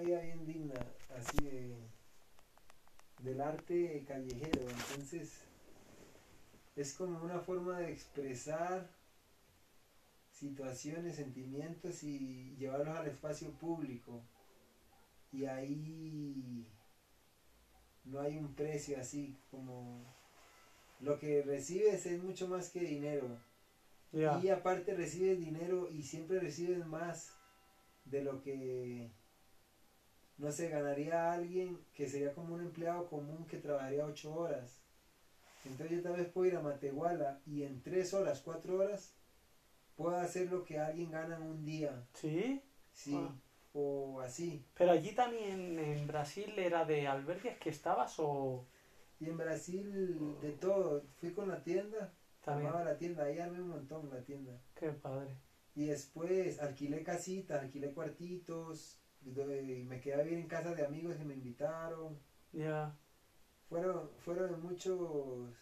vida bien digna, así de, del arte callejero. Entonces, es como una forma de expresar situaciones, sentimientos y llevarlos al espacio público. Y ahí no hay un precio así como lo que recibes es mucho más que dinero. Y aparte recibes dinero y siempre recibes más de lo que no sé, ganaría alguien que sería como un empleado común que trabajaría ocho horas. Entonces yo tal vez puedo ir a Matehuala y en tres horas, cuatro horas, puedo hacer lo que alguien gana en un día. ¿Sí? Sí, Ah. o así. Pero allí también en Brasil era de albergues que estabas o Y en Brasil, de todo. Fui con la tienda, también. la tienda, ahí armé un montón la tienda. Qué padre. Y después alquilé casitas, alquilé cuartitos, y me quedé a vivir en casa de amigos que me invitaron. Ya. Fueron, fueron muchos,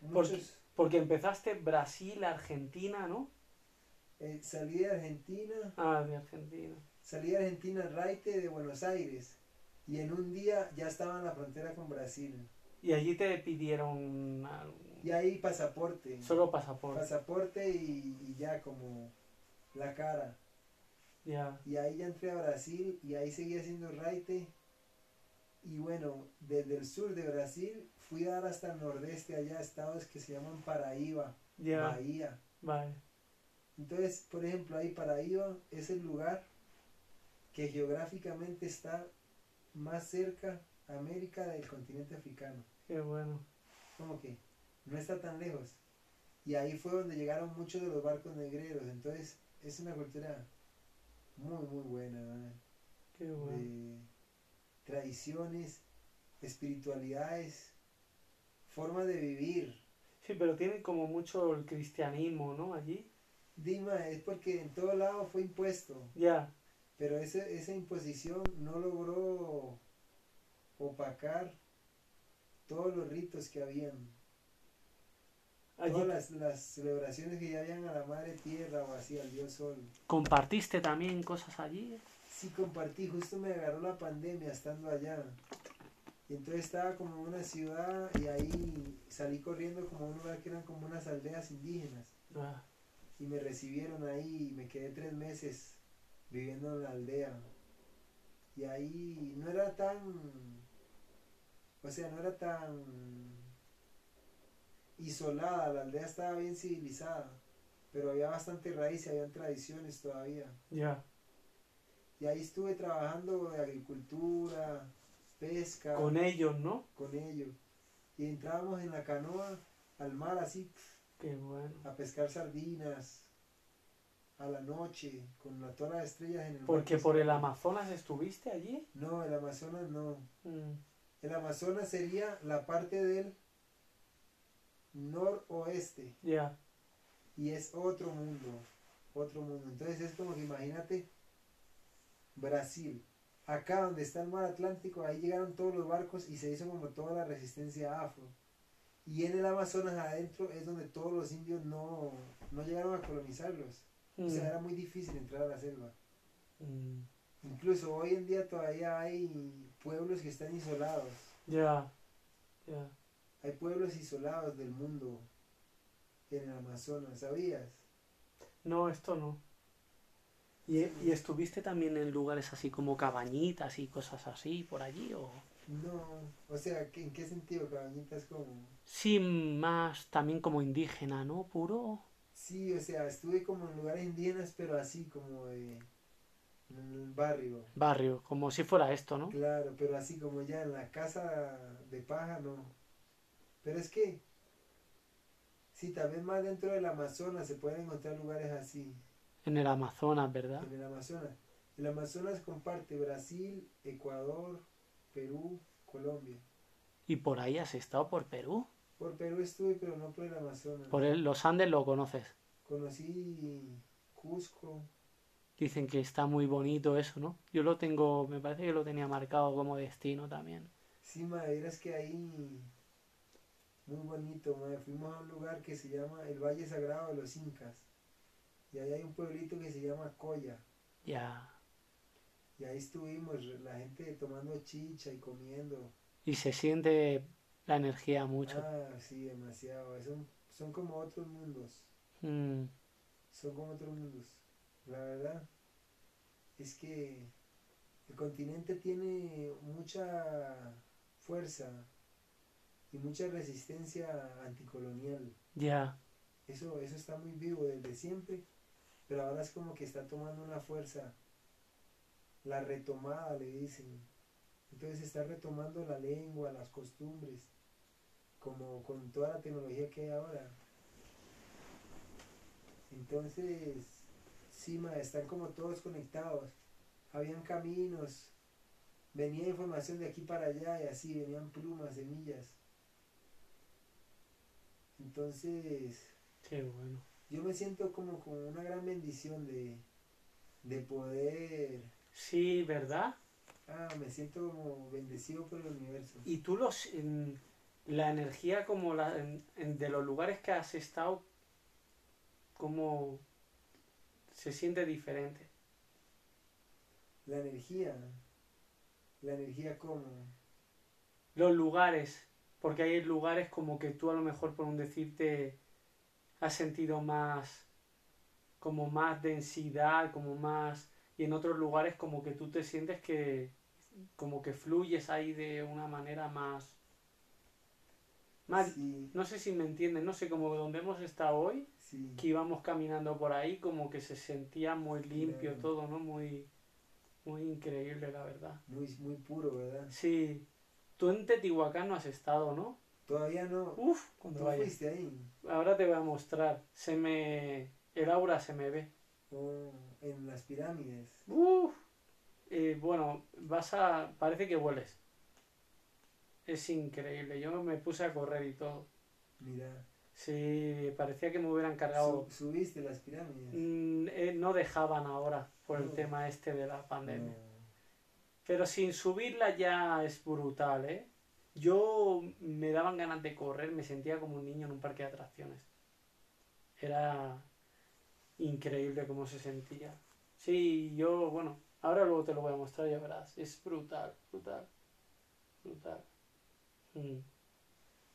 muchos. Porque empezaste Brasil, Argentina, ¿no? eh, salí de Argentina, Ah, de Argentina. salí de Argentina, Raite de Buenos Aires. Y en un día ya estaba en la frontera con Brasil. Y allí te pidieron Y ahí pasaporte. solo pasaporte. Pasaporte y, y ya como la cara. Ya. Y ahí ya entré a Brasil y ahí seguí haciendo raite. Y bueno, desde el sur de Brasil fui a dar hasta el nordeste, allá estados que se llaman Paraíba. Bahía. Vale. Entonces, por ejemplo, ahí Paraíba es el lugar que geográficamente está más cerca a América del continente africano. Qué bueno. Como que no está tan lejos. Y ahí fue donde llegaron muchos de los barcos negreros. Entonces, es una cultura muy, muy buena. ¿verdad? Qué bueno. de tradiciones, espiritualidades, forma de vivir. Sí, pero tiene como mucho el cristianismo, ¿no? Allí. Dima, es porque en todo lado fue impuesto, Ya. pero ese, esa imposición no logró opacar todos los ritos que habían, todas las, las celebraciones que ya habían a la madre tierra o así, al dios sol. compartiste también cosas allí. Sí compartí, justo me agarró la pandemia estando allá. Y entonces estaba como en una ciudad y ahí salí corriendo como a un lugar que eran como unas aldeas indígenas. Ah, Y me recibieron ahí y me quedé tres meses viviendo en la aldea. Y ahí no era tan... O sea, no era tan isolada, la aldea estaba bien civilizada, pero había bastante raíz y habían tradiciones todavía. ya. Y ahí estuve trabajando de agricultura, pesca, Con ellos, ¿no? con ellos. Y entrábamos en la canoa al mar así, Qué bueno. a pescar sardinas a la noche, con la toda las estrellas en el mar. Porque que por el Amazonas estuviste allí. No, el Amazonas no. Mm, El Amazonas sería la parte del noroeste Ya. y es otro mundo, otro mundo. Entonces es como que imagínate Brasil, acá donde está el mar Atlántico, ahí llegaron todos los barcos y se hizo como toda la resistencia afro. Y en el Amazonas adentro es donde todos los indios no, no llegaron a colonizarlos. O sea, Mm, era muy difícil entrar a la selva. mm, Incluso hoy en día todavía hay pueblos que están isolados. Ya. Ya. Hay pueblos isolados del mundo en el Amazonas, ¿sabías? No, esto no. ¿Y, y estuviste también en lugares así como cabañitas y cosas así por allí? O... No, o sea, ¿qué- ¿en qué sentido, cabañitas como? Sí, más también como indígena, ¿no? Puro. Sí, o sea, estuve como en lugares indígenas, pero así como de en el barrio. Barrio, como si fuera esto, ¿no? Claro, pero así como ya en la casa de paja, no. Pero es que, sí, también más dentro del Amazonas se pueden encontrar lugares así. En el Amazonas, ¿verdad? En el Amazonas. El Amazonas comparte Brasil, Ecuador, Perú, Colombia. Y por ahí has estado por Perú. Por Perú estuve, pero no por el Amazonas. Por el- los Andes lo conoces. Conocí Cusco. Dicen que está muy bonito eso, ¿no? Yo lo tengo, me parece que lo tenía marcado como destino también. Sí, madre, es que ahí muy bonito, madre. Fuimos a un lugar que se llama el Valle Sagrado de los Incas. Y ahí hay un pueblito que se llama Coya. Ya. Y ahí estuvimos, la gente tomando chicha y comiendo. Y se siente la energía mucho. Ah, sí, demasiado. Son, son como otros mundos. Mm, Son como otros mundos. La verdad es que el continente tiene mucha fuerza y mucha resistencia anticolonial. ya, Eso, eso está muy vivo desde siempre, pero ahora es como que está tomando una fuerza. La retomada, le dicen. Entonces está retomando la lengua, las costumbres, como con toda la tecnología que hay ahora. Entonces, sí, ma, están como todos conectados. Habían caminos, venía información de aquí para allá y así, venían plumas, semillas. Entonces, qué bueno. yo me siento como con una gran bendición de, de poder, Sí, ¿verdad? ah, me siento como bendecido por el universo. Y tú los, en- la energía como la, en- en- de los lugares que has estado, como se siente diferente. La energía, la energía como, Los lugares, porque hay lugares como que tú a lo mejor por un decirte has sentido más, como más densidad, como más, y en otros lugares como que tú te sientes que, como que fluyes ahí de una manera más, más, sí, no sé si me entienden, no sé, como donde hemos estado hoy, sí, que íbamos caminando por ahí, como que se sentía muy limpio Claro. todo, ¿no? Muy, muy increíble, la verdad. muy, muy puro, ¿verdad? Sí, tú en Teotihuacán no has estado, ¿no? Todavía no, Uf, cuando ¿tú vaya. fuiste ahí? Ahora te voy a mostrar. Se me. El aura se me ve. O en las pirámides. Uf. Eh, bueno, vas a. Parece que hueles. Es increíble. Yo me puse a correr y todo. Mira, Sí, parecía que me hubieran cargado. su- subiste las pirámides. Mm, eh, no dejaban ahora por el tema este de la pandemia. No. Pero sin subirla ya es brutal, ¿eh? Yo me daban ganas de correr, me sentía como un niño en un parque de atracciones. Era increíble cómo se sentía. Sí, yo, bueno, ahora luego te lo voy a mostrar, ya verás. Es brutal, brutal, brutal. Mm.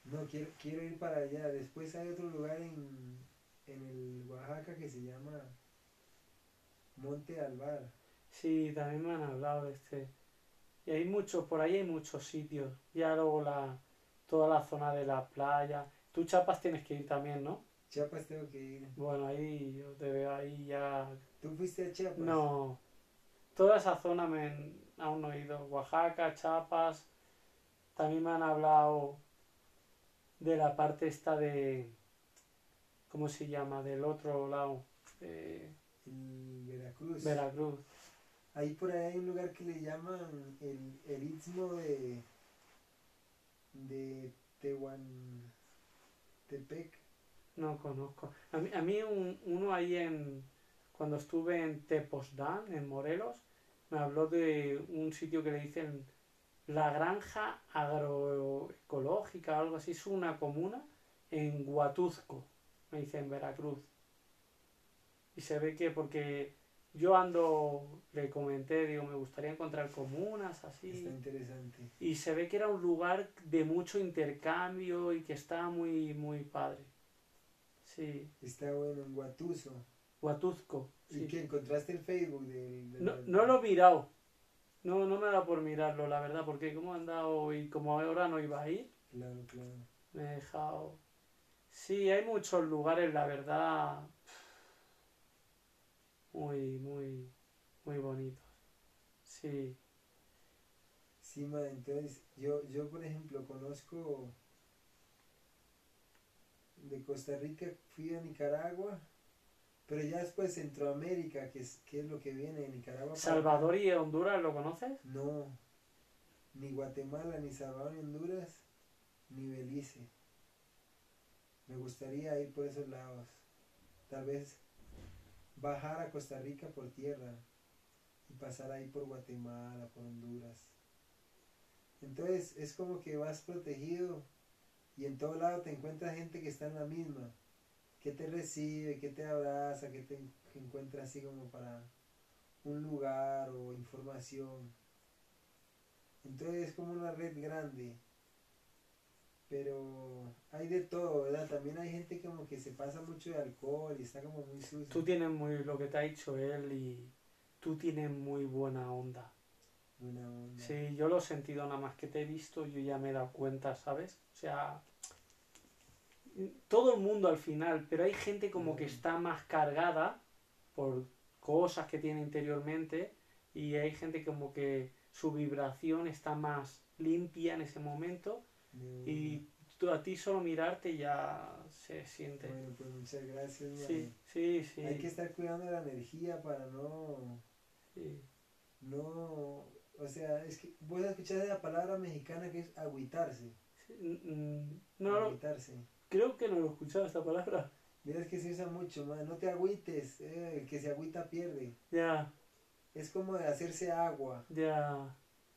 No, quiero, quiero ir para allá. Después hay otro lugar en, en el Oaxaca que se llama Monte Alvar. Sí, también me han hablado de este. Y hay muchos, por ahí hay muchos sitios. Ya luego la, toda la zona de la playa. Tú Chapas tienes que ir también, ¿no? Chiapas tengo que ir. Bueno, ahí yo te veo ahí ya. ¿Tú fuiste a Chiapas? No. Toda esa zona me han- aún no he ido. Oaxaca, Chiapas. También me han hablado de la parte esta de. ¿Cómo se llama? Del otro lado. En Veracruz. Veracruz. Ahí por ahí hay un lugar que le llaman el, el Istmo de, de Tehuantepec. No conozco. A mí, a mí un- uno ahí en. Cuando estuve en Tepoztlán, en Morelos, me habló de un sitio que le dicen la granja agroecológica, algo así. Es una comuna en Huatuzco, me dice en Veracruz. Y se ve que porque yo ando, le comenté, digo, me gustaría encontrar comunas así. Está interesante. Y se ve que era un lugar de mucho intercambio y que estaba muy, muy padre. Sí, Está bueno en Guatuso. Huatuzco. ¿Y sí. que encontraste el Facebook del, del- No, no lo he mirado. No, no me da por mirarlo, la verdad, porque como he andado y como ahora no iba a ir, Claro, claro. me he dejado. Sí, hay muchos lugares, la verdad, muy, muy, muy bonitos. Sí, Sí, ma, entonces yo, yo por ejemplo conozco de Costa Rica, fui a Nicaragua, pero ya después Centroamérica, que es, que es lo que viene de Nicaragua. Salvador y Honduras, ¿lo conoces? No, ni Guatemala, ni Salvador, ni Honduras, ni Belice. Me gustaría ir por esos lados. Tal vez bajar a Costa Rica por tierra y pasar ahí por Guatemala, por Honduras. Entonces es como que vas protegido y en todo lado te encuentras gente que está en la misma, que te recibe, que te abraza, que te encuentra así como para un lugar o información. Entonces es como una red grande. Pero hay de todo, ¿verdad? También hay gente como que se pasa mucho de alcohol y está como muy sucio. Tú tienes muy lo que te ha dicho él y tú tienes muy buena onda. Buena onda. Sí, yo lo he sentido nada más que te he visto, yo ya me he dado cuenta, ¿sabes? O sea, todo el mundo al final, pero hay gente como que Mm. está más cargada por cosas que tiene interiormente y hay gente como que su vibración está más limpia en ese momento Y tú, a ti solo mirarte ya se siente. Bueno, pues muchas gracias, man. Sí, sí, sí. Hay que estar cuidando la energía para no, sí. no, o sea, es que vos escuchar la palabra mexicana que es agüitarse. Sí, mm, No, lo- agüitarse. creo que no lo he escuchado esta palabra. Mira, que se usa mucho, man. No te agüites, eh, el que se agüita pierde. Ya, Es como de hacerse agua. ya,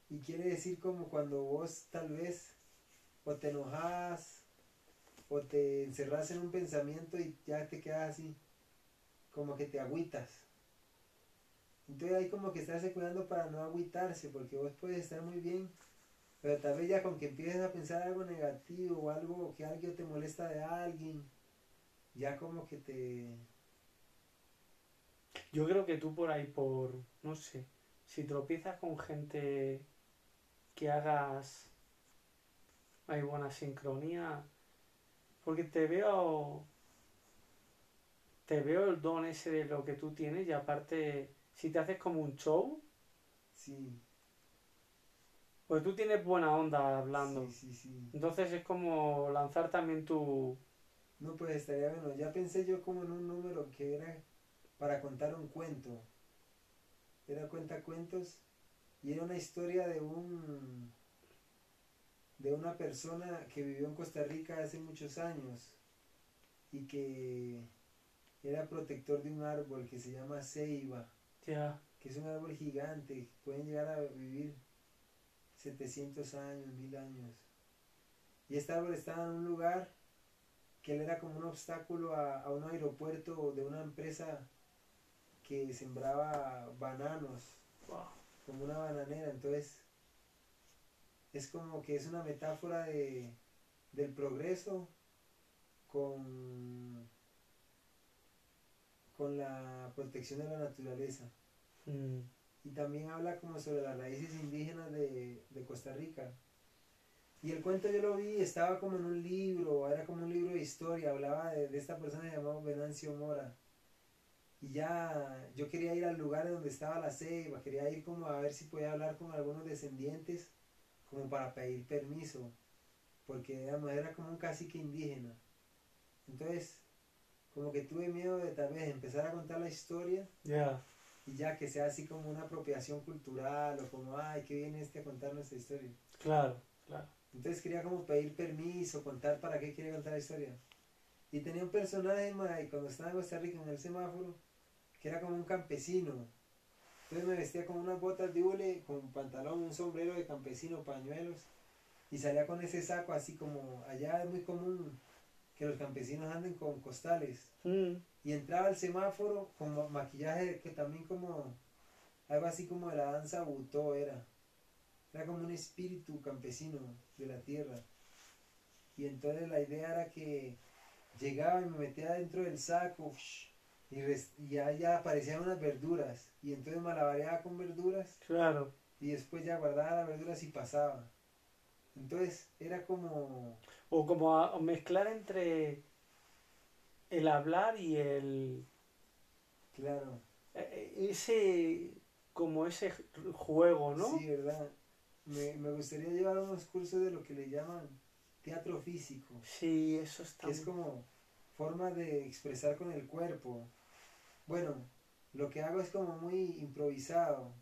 Y quiere decir como cuando vos tal vez o te enojas o te encerras en un pensamiento y ya te quedas así, como que te agüitas. Entonces hay como que estarse cuidando para no agüitarse, porque vos puedes estar muy bien, pero tal vez ya con que empieces a pensar algo negativo o algo que alguien te molesta de alguien, ya como que te... Yo creo que tú por ahí, por, no sé, si tropiezas con gente que hagas, hay buena sincronía, porque te veo, te veo el don ese de lo que tú tienes y aparte, si te haces como un show, Sí, pues tú tienes buena onda hablando. sí, sí, sí. Entonces es como lanzar también tu... No, pues estaría bueno. Ya pensé yo como en un número que era para contar un cuento. Era cuenta cuentos y era una historia de un de una persona que vivió en Costa Rica hace muchos años y que era protector de un árbol que se llama ceiba, Ya, que es un árbol gigante, pueden llegar a vivir 700 años, 1000 años. Y este árbol estaba en un lugar que él era como un obstáculo a, a un aeropuerto de una empresa que sembraba bananos, wow, como una bananera. Entonces, es como que es una metáfora de, del progreso con, con la protección de la naturaleza. mm, Y también habla como sobre las raíces indígenas de, de Costa Rica. Y el cuento yo lo vi, estaba como en un libro, era como un libro de historia, hablaba de, de esta persona llamada Venancio Mora. Y ya yo quería ir al lugar donde estaba la ceiba, quería ir como a ver si podía hablar con algunos descendientes, como para pedir permiso, porque digamos, era como un cacique indígena. Entonces, como que tuve miedo de tal vez empezar a contar la historia ya, y ya que sea así como una apropiación cultural o como, ay, que viene este a contar nuestra historia. claro, claro. Entonces quería como pedir permiso, contar para qué quiere contar la historia. Y tenía un personaje, ma, y cuando estaba en Costa Rica en el semáforo, que era como un campesino. Entonces me vestía con unas botas de hule, con un pantalón, un sombrero de campesino, pañuelos. Y salía con ese saco así como, allá es muy común que los campesinos anden con costales. Mm, Y entraba al semáforo con ma- maquillaje que también como algo así como de la danza butó era. Era como un espíritu campesino de la tierra. Y entonces la idea era que llegaba y me metía dentro del saco y, res- y ya, ya aparecían unas verduras. Y entonces malabareaba con verduras claro. y después ya guardaba las verduras y pasaba. Entonces era como... O como a- mezclar entre el hablar y el Claro. eh, ese como ese juego, ¿no? Sí, ¿verdad? Me, me gustaría llevar unos cursos de lo que le llaman teatro físico, Sí, eso está que es como forma de expresar con el cuerpo. Bueno, lo que hago es como muy improvisado,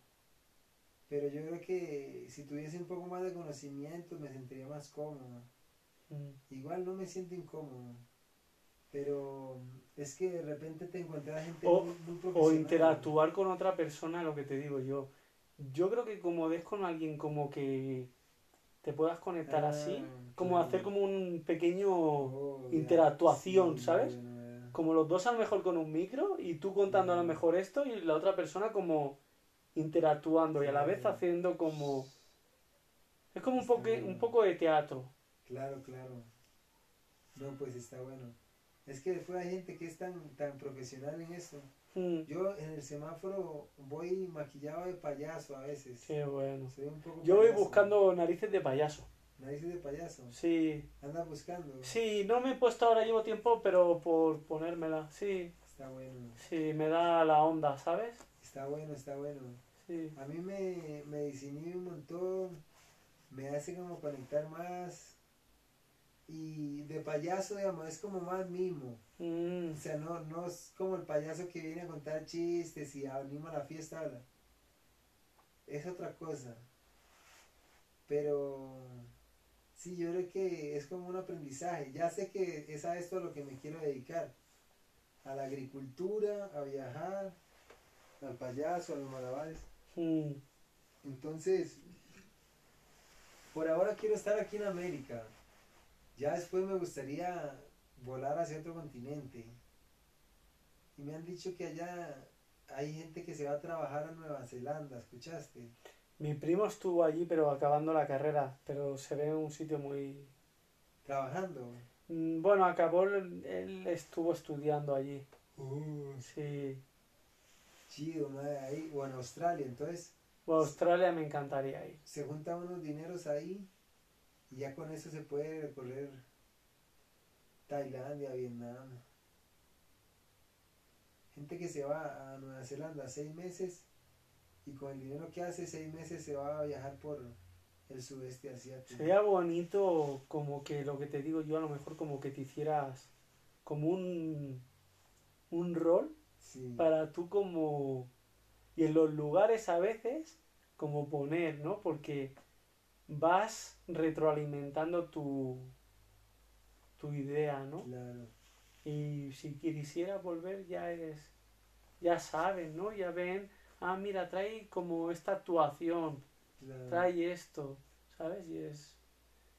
pero yo creo que si tuviese un poco más de conocimiento me sentiría más cómodo. Mm, Igual no me siento incómodo, pero es que de repente te encuentras gente O- muy, muy O profesional. interactuar con otra persona, lo que te digo yo. Yo creo que como des con alguien como que te puedas conectar Ah, así, como claro. hacer como un pequeño Oh, interactuación, Sí, ¿sabes? bueno. Como los dos a lo mejor con un micro y tú contando a lo mejor esto y la otra persona como interactuando y a la vez haciendo como... Es como un poco, un poco de teatro. Claro, claro. No, pues está bueno. Es que después hay gente que es tan, tan profesional en eso. Mm, Yo en el semáforo voy maquillado de payaso a veces. qué bueno. Soy un poco Yo voy buscando narices de payaso. Narices de payaso. Sí, Anda buscando. sí, no me he puesto ahora, llevo tiempo, pero por ponérmela. Sí, Está bueno. sí, me da la onda, ¿sabes? Está bueno, está bueno. Sí. A mí me, me desinhibe un montón. Me hace como conectar más. Y de payaso, digamos, es como más mimo. Mm, O sea, no, no es como el payaso que viene a contar chistes y anima la fiesta. habla. Es otra cosa. Pero sí, yo creo que es como un aprendizaje. Ya sé que es a esto a lo que me quiero dedicar. A la agricultura, a viajar, al payaso, a los malabares. mm, Entonces, por ahora quiero estar aquí en América. Ya después me gustaría volar hacia otro continente. Y me han dicho que allá hay gente que se va a trabajar a Nueva Zelanda, ¿escuchaste? Mi primo estuvo allí, pero acabando la carrera, pero se ve un sitio muy... Trabajando. Mm, Bueno, acabó, él estuvo estudiando allí. Uh, Sí. chido, madre, ahí. O en Australia. Entonces, Bueno, Australia me encantaría ir. se juntan unos dineros ahí y ya con eso se puede recorrer Tailandia, Vietnam. Gente que se va a Nueva Zelanda seis meses y con el dinero que hace seis meses se va a viajar por el sudeste asiático. Sería bonito como que lo que te digo yo, a lo mejor como que te hicieras como un, un rol Sí, para tú como... Y en los lugares a veces como poner, ¿no? Porque vas retroalimentando tu, tu idea, ¿no? claro, Y si quisiera volver ya es, ya saben, ¿no? Ya ven, ah, mira, trae como esta actuación, claro. trae esto, ¿sabes? Y es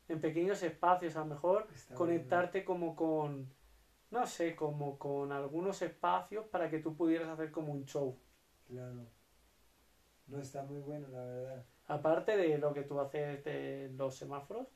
en pequeños espacios, a lo mejor Está conectarte como con, no sé, como con algunos espacios para que tú pudieras hacer como un show. Claro. No está muy bueno, la verdad. Aparte de lo que tú haces de los semáforos,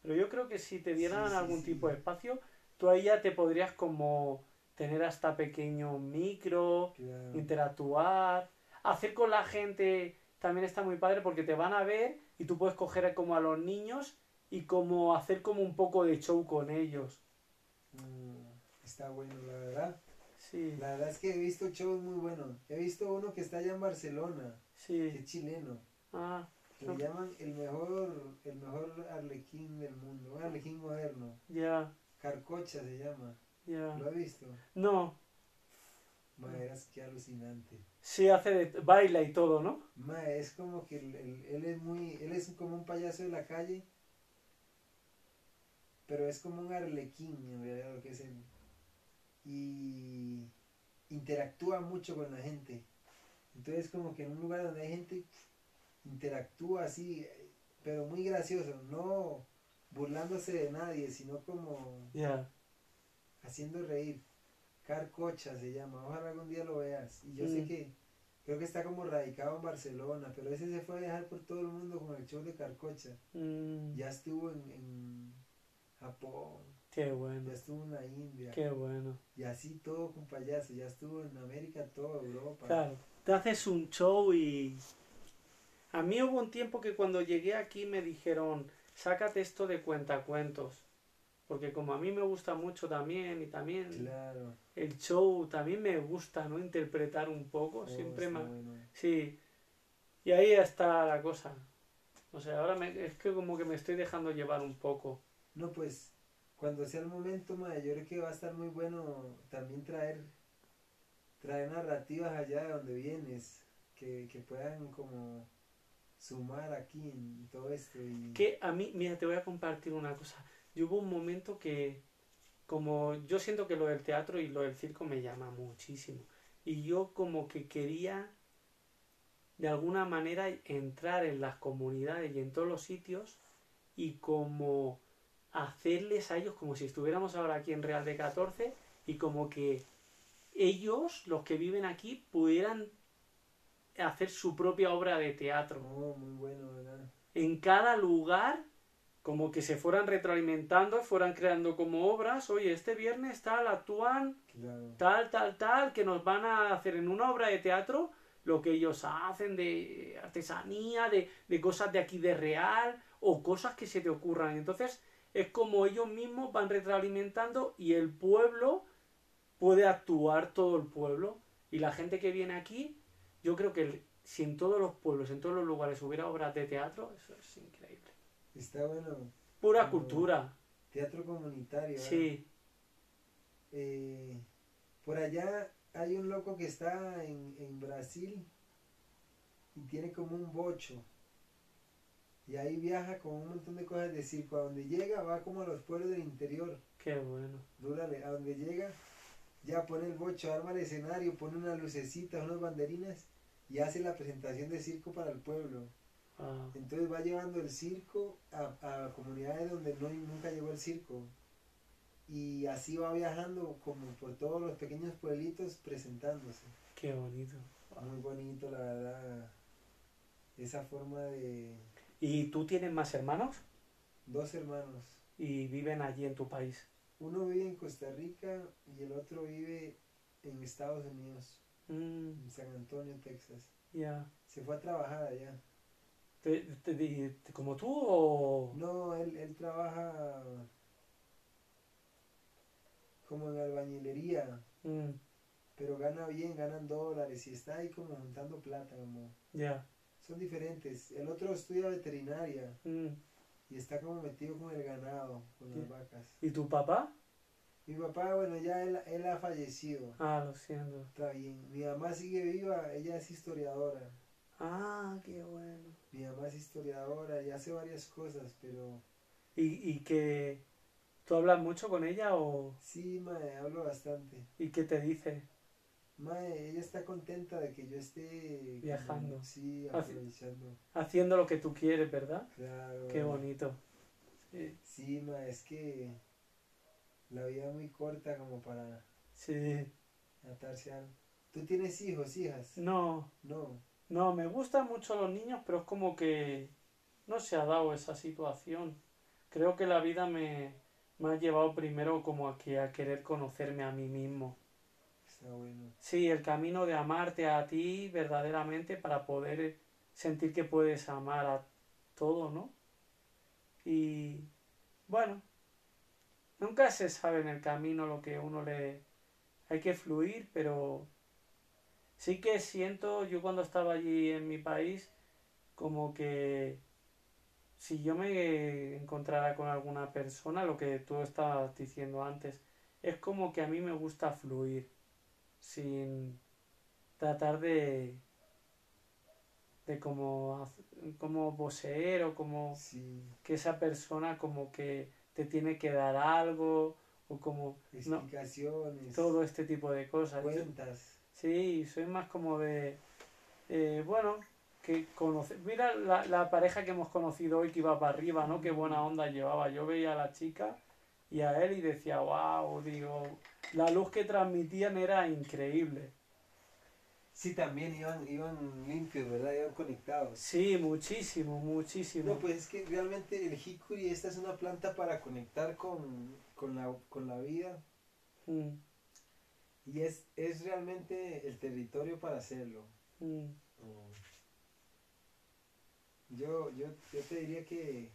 pero yo creo que si te dieran Sí, sí, algún sí. tipo de espacio, tú ahí ya te podrías como tener hasta pequeño micro, Claro. interactuar, hacer con la gente también está muy padre porque te van a ver y tú puedes coger como a los niños y como hacer como un poco de show con ellos. Mm, está bueno, la verdad. Sí, La verdad es que he visto shows muy buenos. He visto uno que está allá en Barcelona, que sí. es chileno. Ah, que Le llaman el mejor, el mejor arlequín del mundo, un arlequín moderno. ya, Carcocha se llama. ya. ¿Lo has visto? No, Maderas, qué alucinante. sí hace de baila y todo, ¿no? Ma, es como que el- él es muy, él es como un payaso de la calle, pero es como un arlequín en realidad lo que es él. Y interactúa mucho con la gente. Entonces como que en un lugar donde hay gente, interactúa así, pero muy gracioso, no burlándose de nadie, sino como Ya. haciendo reír. Carcocha se llama, ojalá algún día lo veas. Y yo sé que creo que está como radicado en Barcelona, pero ese se fue a viajar por todo el mundo con el show de Carcocha. Mm, Ya estuvo en, en Japón, qué bueno, ya estuvo en la India, qué bueno. y así todo con payaso, ya estuvo en América, toda Europa. Claro, te haces un show y... A mí hubo un tiempo que cuando llegué aquí me dijeron, sácate esto de cuentacuentos. Porque como a mí me gusta mucho también y también Claro. El show también me gusta, ¿no? Interpretar un poco, Oh, siempre bueno. Sí. Y ahí está la cosa. O sea, ahora me- es que como que me estoy dejando llevar un poco. No, pues cuando sea el momento, yo creo que va a estar muy bueno también traer traer narrativas allá de donde vienes, que, que puedan como sumar aquí en todo esto. Y, Que a mí, mira, te voy a compartir una cosa. Yo hubo un momento que, como yo siento que lo del teatro y lo del circo me llama muchísimo. Y yo como que quería, de alguna manera, entrar en las comunidades y en todos los sitios y como hacerles a ellos como si estuviéramos ahora aquí en Real de 14 y como que ellos, los que viven aquí, pudieran hacer su propia obra de teatro. Oh, muy bueno, ¿verdad? En cada lugar, como que se fueran retroalimentando, fueran creando como obras. Oye, este viernes tal, actúan Claro. tal, tal, tal, que nos van a hacer en una obra de teatro lo que ellos hacen de artesanía, de, de cosas de aquí de real, o cosas que se te ocurran. Entonces, es como ellos mismos van retroalimentando y el pueblo puede actuar todo el pueblo. Y la gente que viene aquí, yo creo que si en todos los pueblos, en todos los lugares hubiera obras de teatro, eso es increíble. Está bueno. Pura cultura, Teatro comunitario. ¿verdad? sí. Eh, por allá hay un loco que está en, en Brasil y tiene como un bocho. Y ahí viaja con un montón de cosas de circo. A donde llega va como a los pueblos del interior. Qué bueno. Dúrale, a donde llega, ya pone el bocho, arma el escenario, pone unas lucecitas, unas banderinas y hace la presentación de circo para el pueblo. Ah, Entonces va llevando el circo a, a comunidades donde no, nunca llegó el circo. Y así va viajando como por todos los pequeños pueblitos presentándose. qué bonito. Muy bonito, la verdad. Esa forma de ¿Y tú tienes más hermanos? dos hermanos. Y viven allí en tu país. Uno vive en Costa Rica y el otro vive en Estados Unidos, Mm, en San Antonio, Texas. ya. Se fue a trabajar allá. ¿Te, te- te- como tú o...? No, él, él trabaja como en albañilería. Mm, pero gana bien, ganan dólares y está ahí como juntando plata, como ya. son diferentes. El otro estudia veterinaria Mm. y está como metido con el ganado, con las vacas. ¿Y tu papá? Mi papá, bueno, ya él, él ha fallecido, Ah, lo siento. está bien. Mi mamá sigue viva, ella es historiadora. Ah, qué bueno. Mi mamá es historiadora y hace varias cosas, pero ¿Y, y que tú hablas mucho con ella o...? sí, mae, hablo bastante. ¿Y qué te dice? Mae, ella está contenta de que yo esté como- Viajando. sí, Haci- aprovechando. Haciendo lo que tú quieres, ¿verdad? Claro. Qué bonito. Sí. Sí, ma, es que la vida es muy corta como para Sí. atarse a algo. ¿Tú tienes hijos, hijas? No, No. No, me gustan mucho los niños, pero es como que no se ha dado esa situación. Creo que la vida me, me ha llevado primero como a, que, a querer conocerme a mí mismo. Está bueno. Sí, el camino de amarte a ti verdaderamente para poder sentir que puedes amar a todo, ¿no? Y bueno, nunca se sabe en el camino lo que uno le... Hay que fluir, pero sí que siento, yo cuando estaba allí en mi país, como que si yo me encontrara con alguna persona, lo que tú estabas diciendo antes, es como que a mí me gusta fluir sin tratar de de como como poseer o como Sí. que esa persona como que te tiene que dar algo o como no Explicaciones. todo este tipo de cosas Cuentas. Sí soy más como de eh, bueno que conoce mira la, la pareja que hemos conocido hoy que iba para arriba no qué buena onda llevaba yo veía a la chica y a él y decía wow digo la luz que transmitían era increíble Sí, también iban, iban limpios, ¿verdad? Iban conectados. Sí, muchísimo, muchísimo. No, pues es que realmente el hickory, esta es una planta para conectar con, con, la, con la vida Mm, y es, es realmente el territorio para hacerlo. mm. Yo, yo, yo te diría que,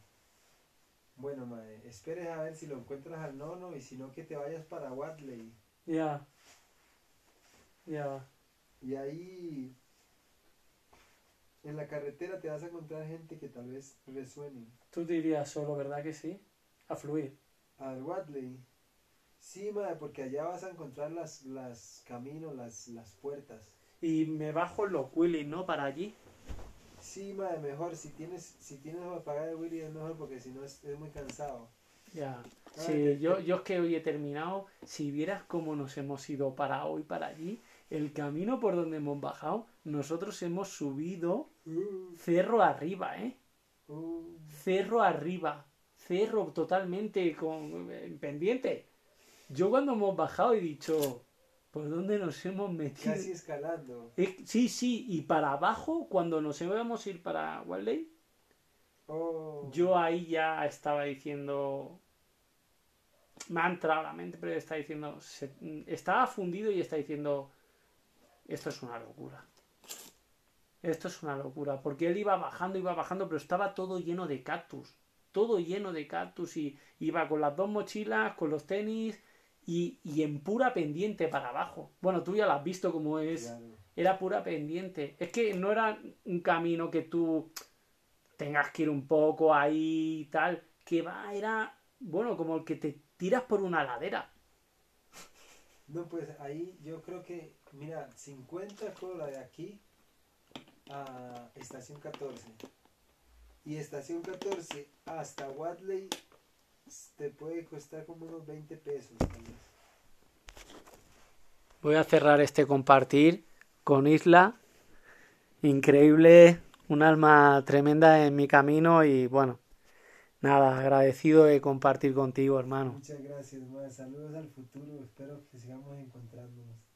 bueno, mae, esperes a ver si lo encuentras al nono y si no que te vayas para Watley. Ya. Ya. Y ahí en la carretera te vas a encontrar gente que tal vez resuene. Tú dirías solo, ¿verdad que sí? A fluir. Al Watley. Sí, mae, porque allá vas a encontrar las, las caminos, las, las puertas. Y me bajo los Willys, ¿no? Para allí. Sí, mae, mejor si tienes, si tienes para pagar el Willy es mejor porque si no es, es muy cansado. Ya. Ah, Sí, yo, yo es que hoy he terminado. Si vieras cómo nos hemos ido para hoy, para allí, el camino por donde hemos bajado, nosotros hemos subido Uh, cerro arriba, ¿eh? uh, cerro arriba, cerro totalmente con en pendiente. Yo cuando hemos bajado he dicho, ¿Por dónde nos hemos metido? Casi escalando. Sí, sí, y para abajo, cuando nos íbamos a ir para Wildlife, Oh. yo ahí ya estaba diciendo. Me ha entrado la mente, pero está diciendo. se- estaba fundido y está diciendo. Esto es una locura. Esto es una locura. Porque él iba bajando, iba bajando, pero estaba todo lleno de cactus. Todo lleno de cactus. Y iba con las dos mochilas, con los tenis. Y, y en pura pendiente para abajo. Bueno, tú ya lo has visto como es Claro. era pura pendiente. Es que no era un camino que tú tengas que ir un poco ahí y tal. Que va, era, bueno, como el que te tiras por una ladera. No, pues ahí yo creo que, mira, 50 con la de aquí a estación 14. Y estación 14 hasta Watley te puede costar como unos 20 pesos. Voy a cerrar este compartir con Isla. Increíble, un alma tremenda en mi camino y bueno, nada, agradecido de compartir contigo, hermano. Muchas gracias. Saludos al futuro. Espero que sigamos encontrándonos.